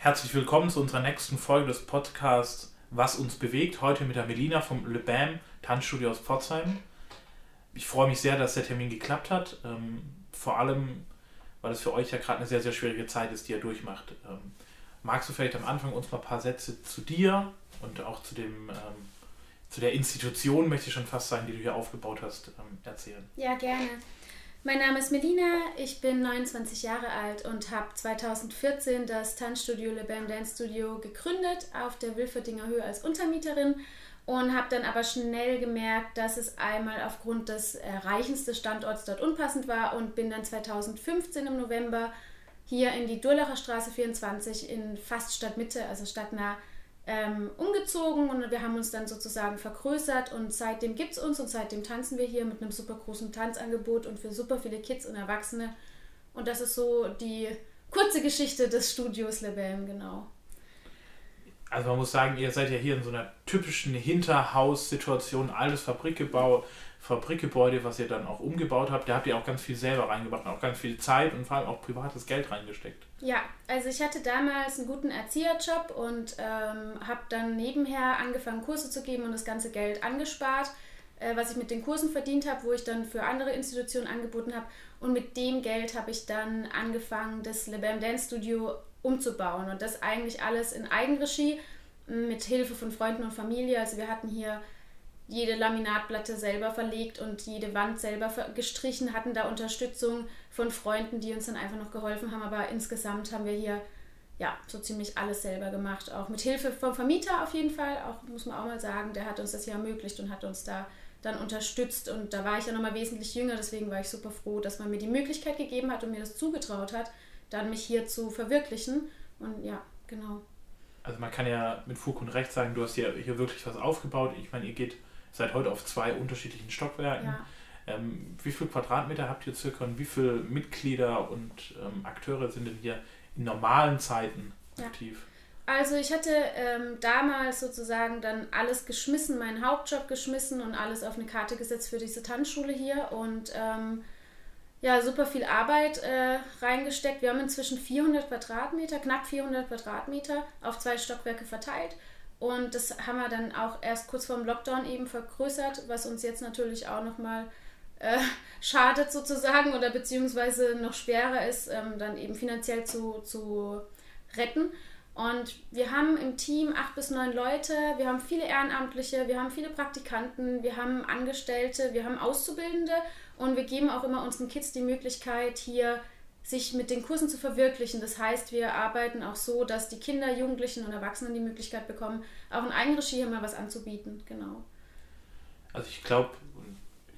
Herzlich willkommen zu unserer nächsten Folge des Podcasts Was uns bewegt. Heute mit der Melina vom Le Bam Tanzstudio aus Pforzheim. Ich freue mich sehr, dass der Termin geklappt hat. Ähm, vor allem, weil es für euch ja gerade eine sehr, sehr schwierige Zeit ist, die ihr durchmacht. Ähm, magst du vielleicht am Anfang uns mal ein paar Sätze zu dir und auch zu dem ähm, zu der Institution, möchte ich schon fast sagen, die du hier aufgebaut hast, erzählen? Ja, gerne. Mein Name ist Melina, ich bin 29 Jahre alt und habe 2014 das Tanzstudio Le Bam Dance Studio gegründet auf der Wilferdinger Höhe als Untermieterin und habe dann aber schnell gemerkt, dass es einmal aufgrund des Erreichens des Standorts dort unpassend war und bin dann 2015 im November hier in die Durlacher Straße 24 in fast Stadtmitte, also stadtnah, ähm, umgezogen und wir haben uns dann sozusagen vergrößert und seitdem gibt es uns und seitdem tanzen wir hier mit einem super großen Tanzangebot und für super viele Kids und Erwachsene. Und das ist so die kurze Geschichte des Studios Lebam, genau. Also man muss sagen, ihr seid ja hier in so einer typischen Hinterhaussituation, alles Fabrikgebau, Fabrikgebäude, was ihr dann auch umgebaut habt, da habt ihr auch ganz viel selber reingebracht, auch ganz viel Zeit und vor allem auch privates Geld reingesteckt. Ja, also ich hatte damals einen guten Erzieherjob und ähm, habe dann nebenher angefangen, Kurse zu geben und das ganze Geld angespart, äh, was ich mit den Kursen verdient habe, wo ich dann für andere Institutionen angeboten habe. Und mit dem Geld habe ich dann angefangen, das Le Bam Dance Studio umzubauen und das eigentlich alles in Eigenregie mit Hilfe von Freunden und Familie. Also wir hatten hier jede Laminatplatte selber verlegt und jede Wand selber gestrichen, hatten da Unterstützung von Freunden, die uns dann einfach noch geholfen haben. Aber insgesamt haben wir hier ja so ziemlich alles selber gemacht. Auch mit Hilfe vom Vermieter auf jeden Fall. Auch muss man auch mal sagen, der hat uns das hier ermöglicht und hat uns da dann unterstützt. Und da war ich ja nochmal wesentlich jünger, deswegen war ich super froh, dass man mir die Möglichkeit gegeben hat und mir das zugetraut hat, dann mich hier zu verwirklichen. Und ja, genau. Also man kann ja mit Fug und Recht sagen, du hast hier, hier wirklich was aufgebaut. Ich meine, ihr geht seid heute auf zwei unterschiedlichen Stockwerken. Ja. Ähm, wie viele Quadratmeter habt ihr circa und wie viele Mitglieder und ähm, Akteure sind denn hier in normalen Zeiten aktiv? Ja. Also ich hatte ähm, damals sozusagen dann alles geschmissen, meinen Hauptjob geschmissen und alles auf eine Karte gesetzt für diese Tanzschule hier und ähm, ja, super viel Arbeit äh, reingesteckt. Wir haben inzwischen 400 Quadratmeter, knapp 400 Quadratmeter auf zwei Stockwerke verteilt und das haben wir dann auch erst kurz vor dem Lockdown eben vergrößert, was uns jetzt natürlich auch nochmal äh, schadet sozusagen oder beziehungsweise noch schwerer ist, ähm, dann eben finanziell zu, zu retten. Und wir haben im Team acht bis neun Leute, wir haben viele Ehrenamtliche, wir haben viele Praktikanten, wir haben Angestellte, wir haben Auszubildende und wir geben auch immer unseren Kids die Möglichkeit, hier sich mit den Kursen zu verwirklichen. Das heißt, wir arbeiten auch so, dass die Kinder, Jugendlichen und Erwachsenen die Möglichkeit bekommen, auch in Eigenregie hier mal was anzubieten. Genau. Also ich glaube,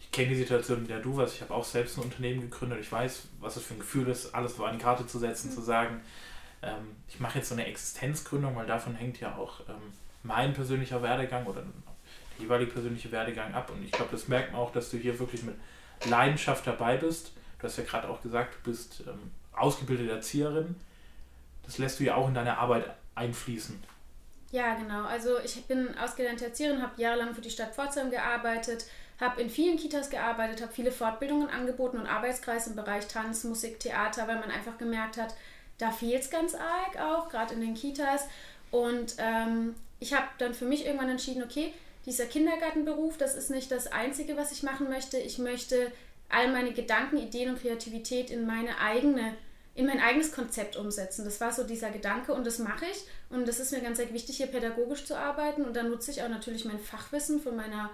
ich kenne die Situation, in der du warst. Ich habe auch selbst ein Unternehmen gegründet. Ich weiß, was es für ein Gefühl ist, alles so an die Karte zu setzen, mhm. zu sagen, ähm, ich mache jetzt so eine Existenzgründung, weil davon hängt ja auch ähm, mein persönlicher Werdegang oder der jeweilige persönliche Werdegang ab. Und ich glaube, das merkt man auch, dass du hier wirklich mit Leidenschaft dabei bist Du hast ja gerade auch gesagt, du bist ähm, ausgebildete Erzieherin. Das lässt du ja auch in deine Arbeit einfließen. Ja, genau. Also ich bin ausgelernte Erzieherin, habe jahrelang für die Stadt Pforzheim gearbeitet, habe in vielen Kitas gearbeitet, habe viele Fortbildungen angeboten und Arbeitskreise im Bereich Tanz, Musik, Theater, weil man einfach gemerkt hat, da fehlt es ganz arg auch, gerade in den Kitas. Und ähm, ich habe dann für mich irgendwann entschieden, okay, dieser Kindergartenberuf, das ist nicht das Einzige, was ich machen möchte. Ich möchte all meine Gedanken, Ideen und Kreativität in meine eigene, in mein eigenes Konzept umsetzen. Das war so dieser Gedanke und das mache ich. Und das ist mir ganz wichtig, hier pädagogisch zu arbeiten. Und da nutze ich auch natürlich mein Fachwissen von meiner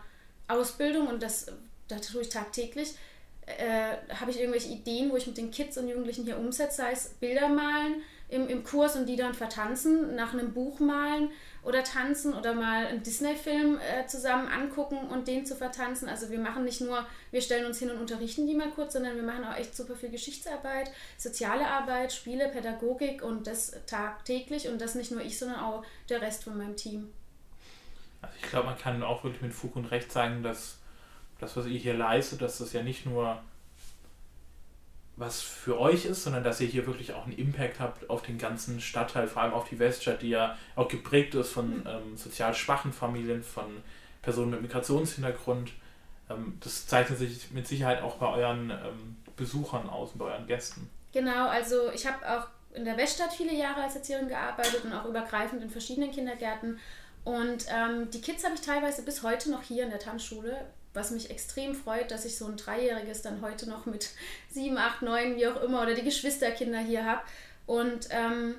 Ausbildung und das, das tue ich tagtäglich. Äh, habe ich irgendwelche Ideen, wo ich mit den Kids und Jugendlichen hier umsetze, sei es Bilder malen im, im Kurs und die dann vertanzen, nach einem Buch malen oder tanzen oder mal einen Disney-Film äh, zusammen angucken und den zu vertanzen. Also wir machen nicht nur, wir stellen uns hin und unterrichten die mal kurz, sondern wir machen auch echt super viel Geschichtsarbeit, soziale Arbeit, Spiele, Pädagogik und das tagtäglich und das nicht nur ich, sondern auch der Rest von meinem Team. Also ich glaube, man kann auch wirklich mit Fug und Recht sagen, dass das, was ihr hier leistet, dass das ja nicht nur was für euch ist, sondern dass ihr hier wirklich auch einen Impact habt auf den ganzen Stadtteil, vor allem auf die Weststadt, die ja auch geprägt ist von ähm, sozial schwachen Familien, von Personen mit Migrationshintergrund. Ähm, das zeichnet sich mit Sicherheit auch bei euren ähm, Besuchern aus und bei euren Gästen. Genau, also ich habe auch in der Weststadt viele Jahre als Erzieherin gearbeitet und auch übergreifend in verschiedenen Kindergärten. Und ähm, die Kids habe ich teilweise bis heute noch hier in der Tanzschule, was mich extrem freut, dass ich so ein Dreijähriges dann heute noch mit sieben, acht, neun, wie auch immer, oder die Geschwisterkinder hier habe. Und ähm,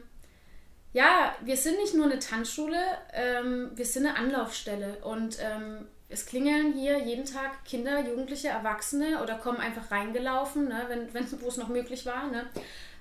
ja, wir sind nicht nur eine Tanzschule, ähm, wir sind eine Anlaufstelle. Und ähm, es klingeln hier jeden Tag Kinder, Jugendliche, Erwachsene oder kommen einfach reingelaufen, ne, wenn, wo es noch möglich war, ne,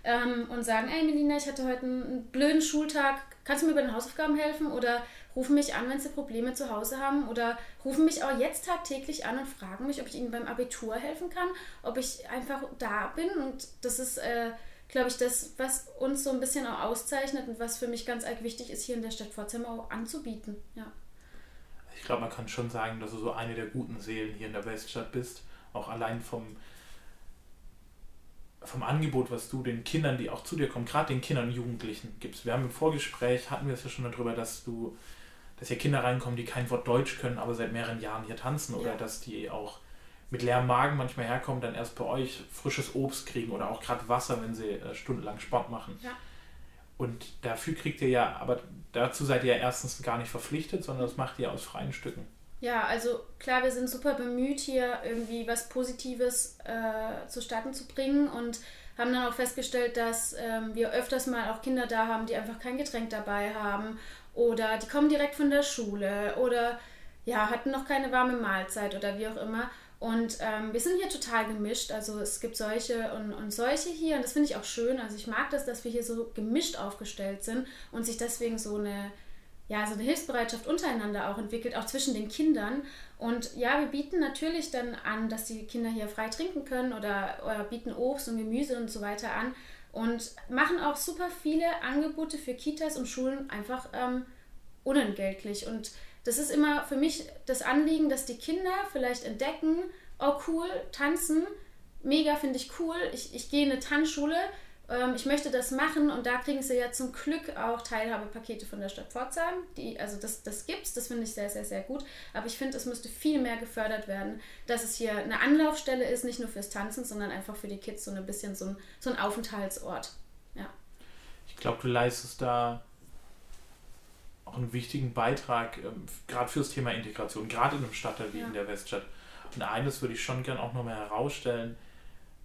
ähm, und sagen, ey Melina, ich hatte heute einen blöden Schultag, kannst du mir bei den Hausaufgaben helfen? Oder rufen mich an, wenn sie Probleme zu Hause haben oder rufen mich auch jetzt tagtäglich an und fragen mich, ob ich ihnen beim Abitur helfen kann, ob ich einfach da bin und das ist, äh, glaube ich, das, was uns so ein bisschen auch auszeichnet und was für mich ganz arg wichtig ist, hier in der Stadt Pforzheim auch anzubieten, ja. Ich glaube, man kann schon sagen, dass du so eine der guten Seelen hier in der Weststadt bist, auch allein vom vom Angebot, was du den Kindern, die auch zu dir kommen, gerade den Kindern und Jugendlichen gibst. Wir haben im Vorgespräch, hatten wir es ja schon darüber, dass du dass hier Kinder reinkommen, die kein Wort Deutsch können, aber seit mehreren Jahren hier tanzen oder ja. dass die auch mit leerem Magen manchmal herkommen, dann erst bei euch frisches Obst kriegen oder auch gerade Wasser, wenn sie äh, stundenlang Sport machen. Ja. Und dafür kriegt ihr ja, aber dazu seid ihr ja erstens gar nicht verpflichtet, sondern das macht ihr aus freien Stücken. Ja, also klar, wir sind super bemüht, hier irgendwie was Positives äh, zustatten zu bringen und haben dann auch festgestellt, dass ähm, wir öfters mal auch Kinder da haben, die einfach kein Getränk dabei haben oder die kommen direkt von der Schule oder ja, hatten noch keine warme Mahlzeit oder wie auch immer. Und ähm, wir sind hier total gemischt. Also es gibt solche und, und solche hier und das finde ich auch schön. Also ich mag das, dass wir hier so gemischt aufgestellt sind und sich deswegen so eine, ja, so eine Hilfsbereitschaft untereinander auch entwickelt, auch zwischen den Kindern. Und ja, wir bieten natürlich dann an, dass die Kinder hier frei trinken können oder, oder bieten Obst und Gemüse und so weiter an und machen auch super viele Angebote für Kitas und Schulen einfach ähm, unentgeltlich. Und das ist immer für mich das Anliegen, dass die Kinder vielleicht entdecken, oh cool, tanzen, mega finde ich cool, ich, ich gehe in eine Tanzschule, ähm, ich möchte das machen und da kriegen sie ja zum Glück auch Teilhabepakete von der Stadt Pforzheim. Die, also das, das es, das finde ich sehr, sehr, sehr gut. Aber ich finde, es müsste viel mehr gefördert werden, dass es hier eine Anlaufstelle ist, nicht nur fürs Tanzen, sondern einfach für die Kids so ein bisschen so ein, so ein Aufenthaltsort. Ja. Ich glaube, du leistest da auch einen wichtigen Beitrag, ähm, gerade fürs Thema Integration, gerade in einem Stadtteil wie ja. in der Weststadt. Und eines würde ich schon gern auch nochmal herausstellen,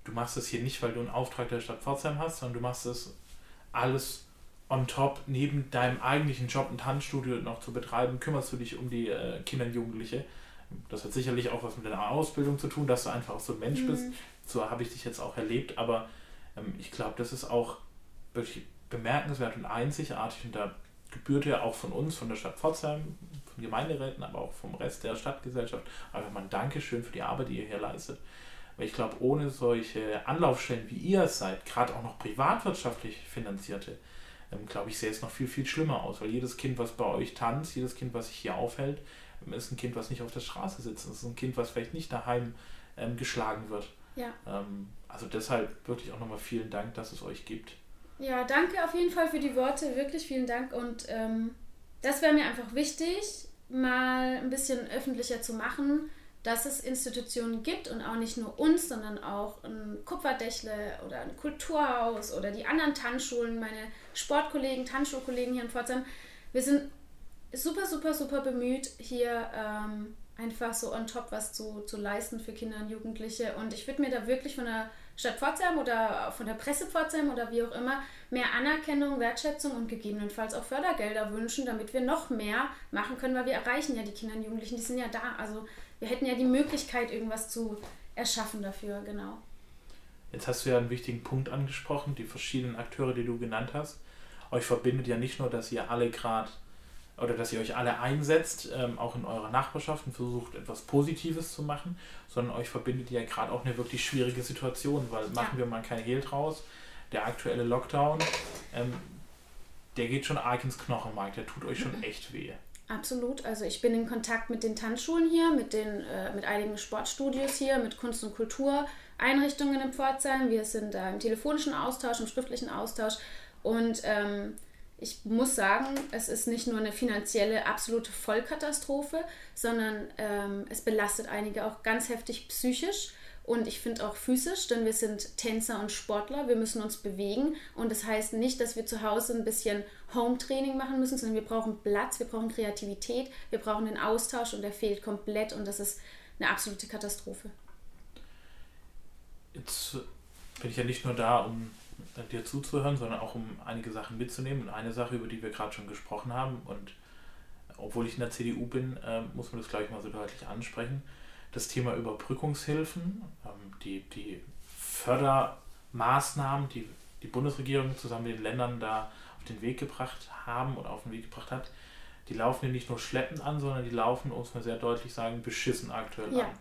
du machst es hier nicht, weil du einen Auftrag der Stadt Pforzheim hast, sondern du machst es alles on top, neben deinem eigentlichen Job ein Tanzstudio noch zu betreiben, kümmerst du dich um die äh, Kinder und Jugendliche. Das hat sicherlich auch was mit deiner Ausbildung zu tun, dass du einfach auch so ein Mensch mhm. bist. So habe ich dich jetzt auch erlebt, aber ähm, ich glaube, das ist auch wirklich bemerkenswert und einzigartig und da gebührt ja auch von uns, von der Stadt Pforzheim, von Gemeinderäten, aber auch vom Rest der Stadtgesellschaft einfach mal ein Dankeschön für die Arbeit, die ihr hier leistet. Weil ich glaube, ohne solche Anlaufstellen, wie ihr es seid, gerade auch noch privatwirtschaftlich finanzierte, ähm, glaube ich, sähe es noch viel, viel schlimmer aus. Weil jedes Kind, was bei euch tanzt, jedes Kind, was sich hier aufhält, ähm, ist ein Kind, was nicht auf der Straße sitzt. Es ist ein Kind, was vielleicht nicht daheim ähm, geschlagen wird. Ja. Ähm, also deshalb wirklich auch nochmal vielen Dank, dass es euch gibt. Ja, danke auf jeden Fall für die Worte. Wirklich vielen Dank. Und ähm, das wäre mir einfach wichtig, mal ein bisschen öffentlicher zu machen dass es Institutionen gibt und auch nicht nur uns, sondern auch ein Kupferdächle oder ein Kulturhaus oder die anderen Tanzschulen, meine Sportkollegen, Tanzschulkollegen hier in Pforzheim. Wir sind super, super, super bemüht, hier ähm, einfach so on top was zu, zu leisten für Kinder und Jugendliche. Und ich würde mir da wirklich von der Stadt Pforzheim oder von der Presse Pforzheim oder wie auch immer mehr Anerkennung, Wertschätzung und gegebenenfalls auch Fördergelder wünschen, damit wir noch mehr machen können, weil wir erreichen ja die Kinder und Jugendlichen, die sind ja da. Also wir hätten ja die Möglichkeit, irgendwas zu erschaffen dafür, genau. Jetzt hast du ja einen wichtigen Punkt angesprochen, die verschiedenen Akteure, die du genannt hast. Euch verbindet ja nicht nur, dass ihr alle gerade oder dass ihr euch alle einsetzt, ähm, auch in eurer Nachbarschaft und versucht, etwas Positives zu machen, sondern euch verbindet ja gerade auch eine wirklich schwierige Situation, weil machen ja. wir mal kein Hehl draus. Der aktuelle Lockdown, ähm, der geht schon arg ins Knochenmark, der tut euch schon echt weh. Absolut. Also ich bin in Kontakt mit den Tanzschulen hier, mit, den, äh, mit einigen Sportstudios hier, mit Kunst- und Kultureinrichtungen in Pforzheim. Wir sind da im telefonischen Austausch, im schriftlichen Austausch. Und ähm, ich muss sagen, es ist nicht nur eine finanzielle absolute Vollkatastrophe, sondern ähm, es belastet einige auch ganz heftig psychisch. und ich finde auch physisch, denn wir sind Tänzer und Sportler, wir müssen uns bewegen und das heißt nicht, dass wir zu Hause ein bisschen Home-Training machen müssen, sondern wir brauchen Platz, wir brauchen Kreativität, wir brauchen den Austausch und der fehlt komplett und das ist eine absolute Katastrophe. Jetzt bin ich ja nicht nur da, um dir zuzuhören, sondern auch um einige Sachen mitzunehmen. Und eine Sache, über die wir gerade schon gesprochen haben, und obwohl ich in der CDU bin, äh, muss man das gleich mal so deutlich ansprechen. Das Thema Überbrückungshilfen, ähm, die, die Fördermaßnahmen, die die Bundesregierung zusammen mit den Ländern da auf den Weg gebracht haben oder auf den Weg gebracht hat, die laufen ja nicht nur schleppend an, sondern die laufen, muss man sehr deutlich sagen, beschissen aktuell ja. an.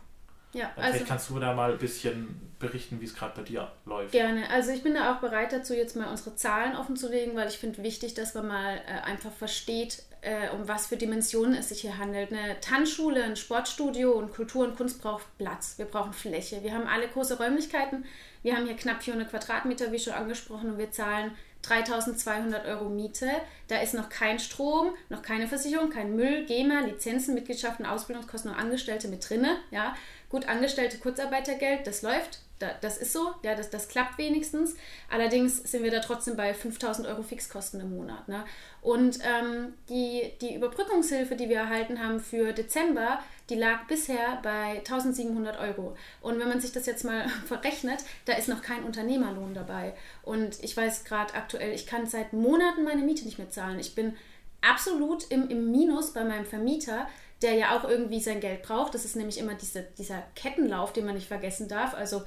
Ja, also Vielleicht kannst du da mal ein bisschen berichten, wie es gerade bei dir läuft. Gerne. Also ich bin da auch bereit dazu, jetzt mal unsere Zahlen offen zu legen, weil ich finde wichtig, dass man mal äh, einfach versteht, äh, um was für Dimensionen es sich hier handelt. Eine Tanzschule, ein Sportstudio und Kultur und Kunst braucht Platz. Wir brauchen Fläche. Wir haben alle große Räumlichkeiten. Wir haben hier knapp 400 Quadratmeter, wie schon angesprochen, und wir zahlen 3200 Euro Miete. Da ist noch kein Strom, noch keine Versicherung, kein Müll, GEMA, Lizenzen, Mitgliedschaften, Ausbildungskosten und Angestellte mit drinne. Ja. Gut, Angestellte Kurzarbeitergeld, das läuft das ist so, ja, das, das klappt wenigstens. Allerdings sind wir da trotzdem bei 5000 Euro Fixkosten im Monat. Ne? Und ähm, die, die Überbrückungshilfe, die wir erhalten haben für Dezember, die lag bisher bei 1700 Euro. Und wenn man sich das jetzt mal verrechnet, da ist noch kein Unternehmerlohn dabei. Und ich weiß gerade aktuell, ich kann seit Monaten meine Miete nicht mehr zahlen. Ich bin absolut im, im Minus bei meinem Vermieter der ja auch irgendwie sein Geld braucht. Das ist nämlich immer diese, dieser Kettenlauf, den man nicht vergessen darf. Also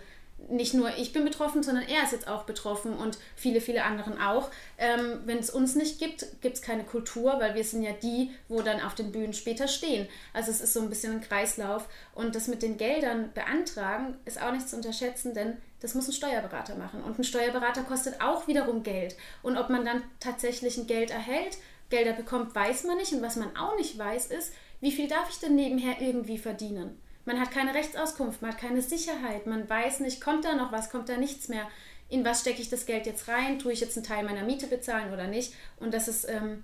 nicht nur ich bin betroffen, sondern er ist jetzt auch betroffen und viele, viele anderen auch. Ähm, Wenn es uns nicht gibt, gibt es keine Kultur, weil wir sind ja die, wo dann auf den Bühnen später stehen. Also es ist so ein bisschen ein Kreislauf. Und das mit den Geldern beantragen ist auch nicht zu unterschätzen, denn das muss ein Steuerberater machen. Und ein Steuerberater kostet auch wiederum Geld. Und ob man dann tatsächlich ein Geld erhält, Gelder bekommt, weiß man nicht. Und was man auch nicht weiß, ist, wie viel darf ich denn nebenher irgendwie verdienen? Man hat keine Rechtsauskunft, man hat keine Sicherheit, man weiß nicht, kommt da noch was, kommt da nichts mehr. In was stecke ich das Geld jetzt rein? Tue ich jetzt einen Teil meiner Miete bezahlen oder nicht? Und das ist, ähm,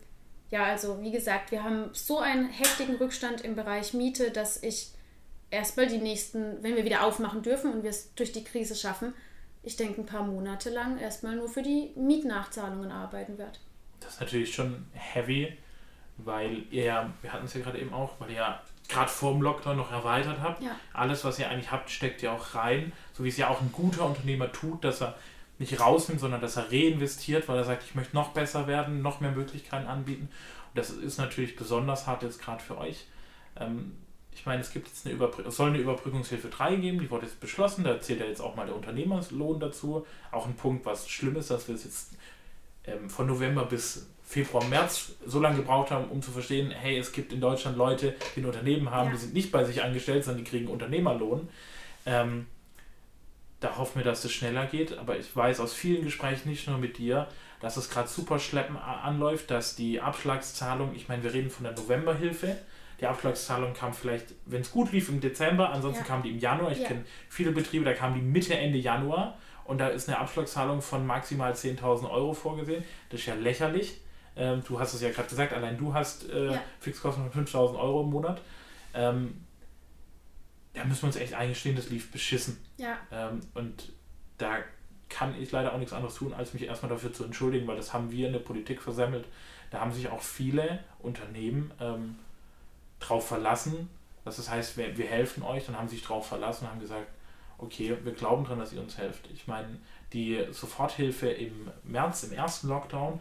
ja, also wie gesagt, wir haben so einen heftigen Rückstand im Bereich Miete, dass ich erstmal die nächsten, wenn wir wieder aufmachen dürfen und wir es durch die Krise schaffen, ich denke ein paar Monate lang erstmal nur für die Mietnachzahlungen arbeiten werde. Das ist natürlich schon heavy, weil ihr ja, wir hatten es ja gerade eben auch, weil ihr ja gerade vor dem Lockdown noch erweitert habt. Ja. Alles, was ihr eigentlich habt, steckt ihr auch rein. So wie es ja auch ein guter Unternehmer tut, dass er nicht rausnimmt, sondern dass er reinvestiert, weil er sagt, ich möchte noch besser werden, noch mehr Möglichkeiten anbieten. Und das ist natürlich besonders hart jetzt gerade für euch. Ähm, ich meine, es gibt jetzt eine Überbrück es soll eine Überbrückungshilfe 3 geben, die wurde jetzt beschlossen, da zählt ja jetzt auch mal der Unternehmerlohn dazu. Auch ein Punkt, was schlimm ist, dass wir es jetzt ähm, von November bis Februar, März so lange gebraucht haben, um zu verstehen, hey, es gibt in Deutschland Leute, die ein Unternehmen haben, ja. die sind nicht bei sich angestellt, sondern die kriegen Unternehmerlohn. Ähm, da hoffen wir, dass es schneller geht, aber ich weiß aus vielen Gesprächen, nicht nur mit dir, dass es gerade super schleppen anläuft, dass die Abschlagszahlung, ich meine, wir reden von der Novemberhilfe, die Abschlagszahlung kam vielleicht, wenn es gut lief, im Dezember, ansonsten ja. kam die im Januar. Ich ja. kenne viele Betriebe, da kam die Mitte, Ende Januar und da ist eine Abschlagszahlung von maximal 10.000 Euro vorgesehen. Das ist ja lächerlich. Ähm, du hast es ja gerade gesagt, allein du hast äh, ja. Fixkosten von 5000 Euro im Monat. Ähm, da müssen wir uns echt eingestehen, das lief beschissen. Ja. Ähm, und da kann ich leider auch nichts anderes tun, als mich erstmal dafür zu entschuldigen, weil das haben wir in der Politik versemmelt. Da haben sich auch viele Unternehmen ähm, drauf verlassen. Das heißt, wir, wir helfen euch, dann haben sie sich drauf verlassen und haben gesagt, okay, wir glauben dran, dass ihr uns helft. Ich meine, die Soforthilfe im März, im ersten Lockdown,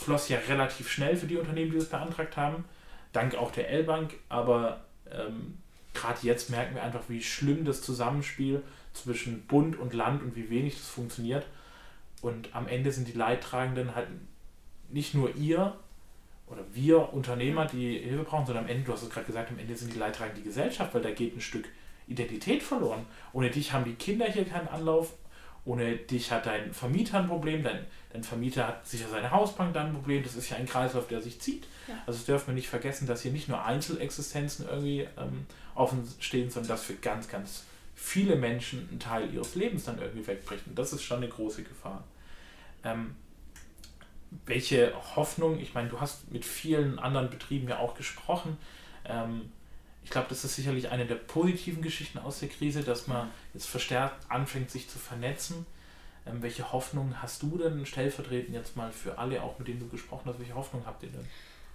floss ja relativ schnell für die Unternehmen, die das beantragt haben, dank auch der L-Bank, aber ähm, gerade jetzt merken wir einfach, wie schlimm das Zusammenspiel zwischen Bund und Land und wie wenig das funktioniert. Und am Ende sind die Leidtragenden halt nicht nur ihr oder wir Unternehmer, die Hilfe brauchen, sondern am Ende, du hast es gerade gesagt, am Ende sind die Leidtragenden die Gesellschaft, weil da geht ein Stück Identität verloren. Ohne dich haben die Kinder hier keinen Anlauf, ohne dich hat dein Vermieter ein Problem, dein, dein Vermieter hat sicher seine Hausbank dann ein Problem. Das ist ja ein Kreislauf, der sich zieht. Ja. Also das dürfen wir nicht vergessen, dass hier nicht nur Einzelexistenzen irgendwie ähm, offen stehen, sondern dass für ganz, ganz viele Menschen ein Teil ihres Lebens dann irgendwie wegbricht. Und das ist schon eine große Gefahr. Ähm, welche Hoffnung, ich meine, du hast mit vielen anderen Betrieben ja auch gesprochen. Ähm, ich glaube, das ist sicherlich eine der positiven Geschichten aus der Krise, dass man jetzt verstärkt anfängt, sich zu vernetzen. Ähm, welche Hoffnung hast du denn stellvertretend jetzt mal für alle, auch mit denen du gesprochen hast, welche Hoffnung habt ihr denn?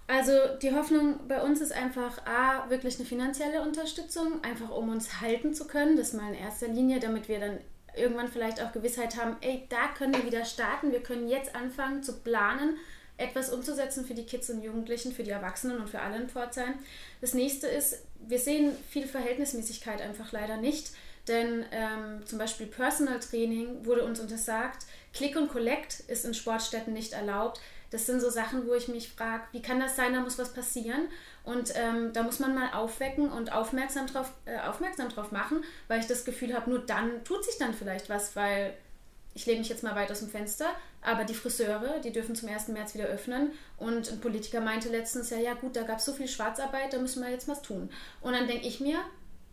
Also die Hoffnung bei uns ist einfach A, wirklich eine finanzielle Unterstützung, einfach um uns halten zu können, das mal in erster Linie, damit wir dann irgendwann vielleicht auch Gewissheit haben, ey, da können wir wieder starten, wir können jetzt anfangen zu planen, etwas umzusetzen für die Kids und Jugendlichen, für die Erwachsenen und für alle in Pforzheim. Das nächste ist, wir sehen viel Verhältnismäßigkeit einfach leider nicht. Denn ähm, zum Beispiel Personal Training wurde uns untersagt. Click und Collect ist in Sportstätten nicht erlaubt. Das sind so Sachen, wo ich mich frage, wie kann das sein, da muss was passieren. Und ähm, da muss man mal aufwecken und aufmerksam drauf, äh, aufmerksam drauf machen, weil ich das Gefühl habe, nur dann tut sich dann vielleicht was, weil ich lehne mich jetzt mal weit aus dem Fenster, aber die Friseure, die dürfen zum 1. März wieder öffnen. Und ein Politiker meinte letztens, ja, ja gut, da gab es so viel Schwarzarbeit, da müssen wir jetzt was tun. Und dann denke ich mir,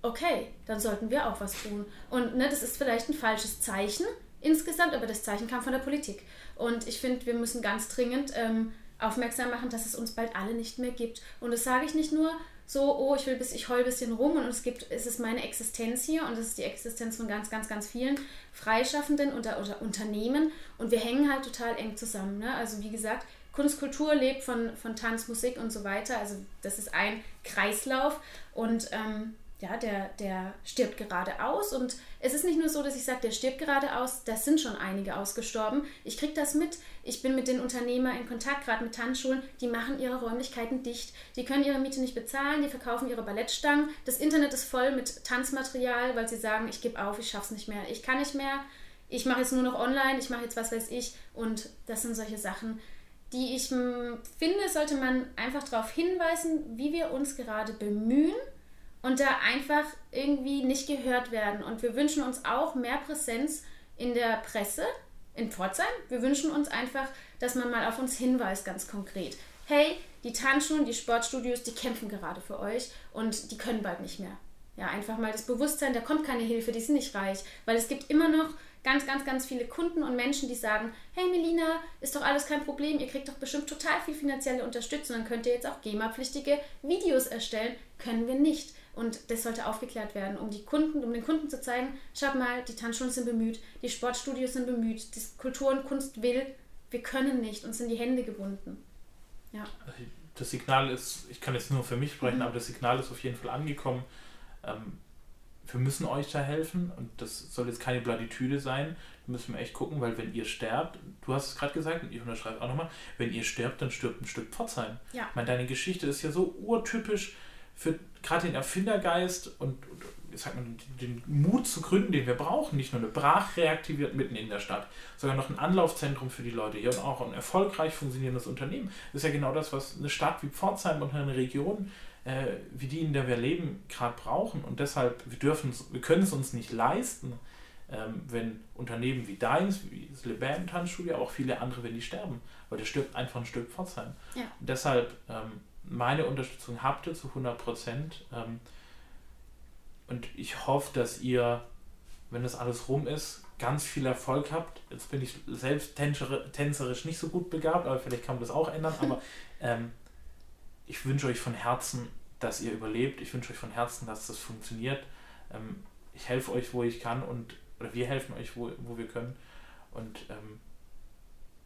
okay, dann sollten wir auch was tun. Und ne, das ist vielleicht ein falsches Zeichen insgesamt, aber das Zeichen kam von der Politik. Und ich finde, wir müssen ganz dringend ähm, aufmerksam machen, dass es uns bald alle nicht mehr gibt. Und das sage ich nicht nur so, oh, ich will bis, ich heul ein bisschen rum und es gibt, es ist meine Existenz hier und es ist die Existenz von ganz, ganz, ganz vielen Freischaffenden oder, oder Unternehmen und wir hängen halt total eng zusammen. Ne? Also wie gesagt, Kunst, Kultur lebt von, von Tanz, Musik und so weiter. Also das ist ein Kreislauf und ähm, ja, der, der stirbt gerade aus. Und es ist nicht nur so, dass ich sage, der stirbt gerade aus, das sind schon einige ausgestorben. Ich kriege das mit. Ich bin mit den Unternehmern in Kontakt, gerade mit Tanzschulen, die machen ihre Räumlichkeiten dicht. Die können ihre Miete nicht bezahlen, die verkaufen ihre Ballettstangen. Das Internet ist voll mit Tanzmaterial, weil sie sagen, ich gebe auf, ich schaffe es nicht mehr, ich kann nicht mehr, ich mache jetzt nur noch online, ich mache jetzt was weiß ich. Und das sind solche Sachen, die ich hm, finde, sollte man einfach darauf hinweisen, wie wir uns gerade bemühen und da einfach irgendwie nicht gehört werden. Und wir wünschen uns auch mehr Präsenz in der Presse in Pforzheim. Wir wünschen uns einfach, dass man mal auf uns hinweist, ganz konkret. Hey, die Tanzschulen, die Sportstudios, die kämpfen gerade für euch und die können bald nicht mehr. Ja, einfach mal das Bewusstsein, da kommt keine Hilfe, die sind nicht reich, weil es gibt immer noch ganz, ganz, ganz viele Kunden und Menschen, die sagen, hey Melina, ist doch alles kein Problem, ihr kriegt doch bestimmt total viel finanzielle Unterstützung, dann könnt ihr jetzt auch GEMA-pflichtige Videos erstellen. Können wir nicht. Und das sollte aufgeklärt werden, um die Kunden, um den Kunden zu zeigen, schaut mal, die Tanzschulen sind bemüht, die Sportstudios sind bemüht, die Kultur und Kunst will, wir können nicht, uns sind die Hände gebunden. Ja. Das Signal ist, ich kann jetzt nur für mich sprechen, mhm. aber das Signal ist auf jeden Fall angekommen. Ähm, wir müssen euch da helfen und das soll jetzt keine Platitüde sein. Da müssen wir echt gucken, weil wenn ihr sterbt, du hast es gerade gesagt und ich unterschreibe auch nochmal, wenn ihr sterbt, dann stirbt ein Stück Pforzheim. Ja. Ich meine, deine Geschichte ist ja so urtypisch für gerade den Erfindergeist und, und sag mal, den Mut zu gründen, den wir brauchen. Nicht nur eine Brach reaktiviert mitten in der Stadt, sondern noch ein Anlaufzentrum für die Leute hier und auch ein erfolgreich funktionierendes Unternehmen. Das ist ja genau das, was eine Stadt wie Pforzheim und eine Region äh, wie die, in der wir leben, gerade brauchen. Und deshalb, wir, dürfen, wir können es uns nicht leisten, ähm, wenn Unternehmen wie deins, wie das Leban Tanzstudio, auch viele andere, wenn die sterben. Weil der stirbt einfach ein Stück Pforzheim. Ja. Und deshalb ähm, meine Unterstützung habt ihr zu 100 Prozent. Ähm, und ich hoffe, dass ihr, wenn das alles rum ist, ganz viel Erfolg habt. Jetzt bin ich selbst tänzerisch nicht so gut begabt, aber vielleicht kann man das auch ändern. Aber ähm, ich wünsche euch von Herzen, dass ihr überlebt. Ich wünsche euch von Herzen, dass das funktioniert. Ähm, ich helfe euch, wo ich kann und oder wir helfen euch, wo, wo wir können. Und ähm,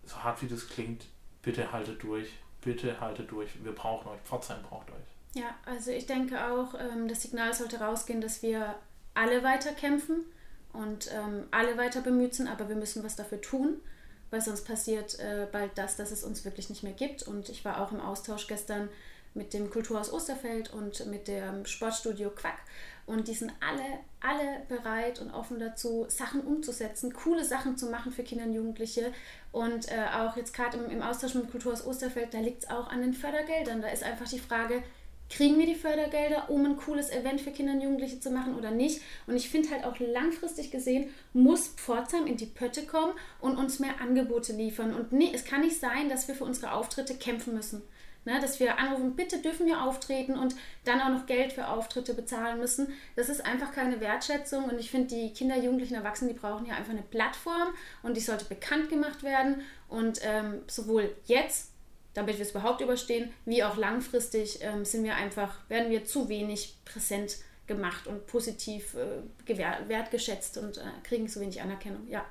so hart wie das klingt, bitte haltet durch. Bitte haltet durch. Wir brauchen euch. Pforzheim braucht euch. Ja, also ich denke auch, ähm, das Signal sollte rausgehen, dass wir alle weiter kämpfen und ähm, alle weiter bemüht sind, aber wir müssen was dafür tun weil sonst passiert äh, bald das, dass es uns wirklich nicht mehr gibt. Und ich war auch im Austausch gestern mit dem Kulturhaus Osterfeld und mit dem Sportstudio Quack. Und die sind alle, alle bereit und offen dazu, Sachen umzusetzen, coole Sachen zu machen für Kinder und Jugendliche. Und äh, auch jetzt gerade im, im Austausch mit dem Kulturhaus Osterfeld, da liegt es auch an den Fördergeldern. Da ist einfach die Frage, kriegen wir die Fördergelder, um ein cooles Event für Kinder und Jugendliche zu machen oder nicht. Und ich finde halt auch langfristig gesehen, muss Pforzheim in die Pötte kommen und uns mehr Angebote liefern. Und nee, es kann nicht sein, dass wir für unsere Auftritte kämpfen müssen. Ne, dass wir anrufen, bitte dürfen wir auftreten und dann auch noch Geld für Auftritte bezahlen müssen. Das ist einfach keine Wertschätzung und ich finde, die Kinder, Jugendlichen, Erwachsenen, die brauchen ja einfach eine Plattform und die sollte bekannt gemacht werden und ähm, sowohl jetzt damit wir es überhaupt überstehen, wie auch langfristig ähm, sind wir einfach, werden wir zu wenig präsent gemacht und positiv äh, wertgeschätzt und äh, kriegen zu wenig Anerkennung. Ja.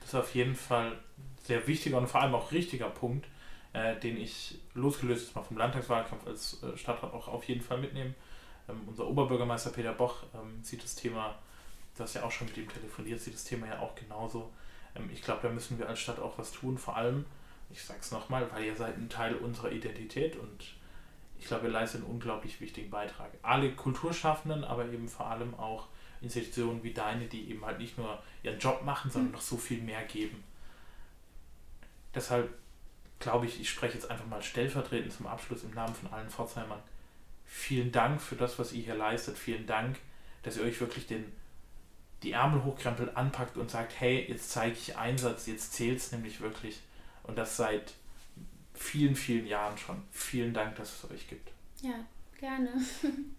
Das ist auf jeden Fall sehr wichtiger und vor allem auch richtiger Punkt, äh, den ich losgelöst mal vom Landtagswahlkampf als äh, Stadtrat auch auf jeden Fall mitnehme. Ähm, unser Oberbürgermeister Peter Boch ähm, sieht das Thema, du hast ja auch schon mit ihm telefoniert, sieht das Thema ja auch genauso. Ähm, ich glaube, da müssen wir als Stadt auch was tun, vor allem ich sage es nochmal, weil ihr seid ein Teil unserer Identität und ich glaube, ihr leistet einen unglaublich wichtigen Beitrag. Alle Kulturschaffenden, aber eben vor allem auch Institutionen wie deine, die eben halt nicht nur ihren Job machen, sondern mhm. noch so viel mehr geben. Deshalb glaube ich, ich spreche jetzt einfach mal stellvertretend zum Abschluss im Namen von allen Pforzheimern. Vielen Dank für das, was ihr hier leistet. Vielen Dank, dass ihr euch wirklich den, die Ärmel hochkrempelt, anpackt und sagt, hey, jetzt zeige ich Einsatz, jetzt zählt es nämlich wirklich. Und das seit vielen, vielen Jahren schon. Vielen Dank, dass es euch gibt. Ja, gerne.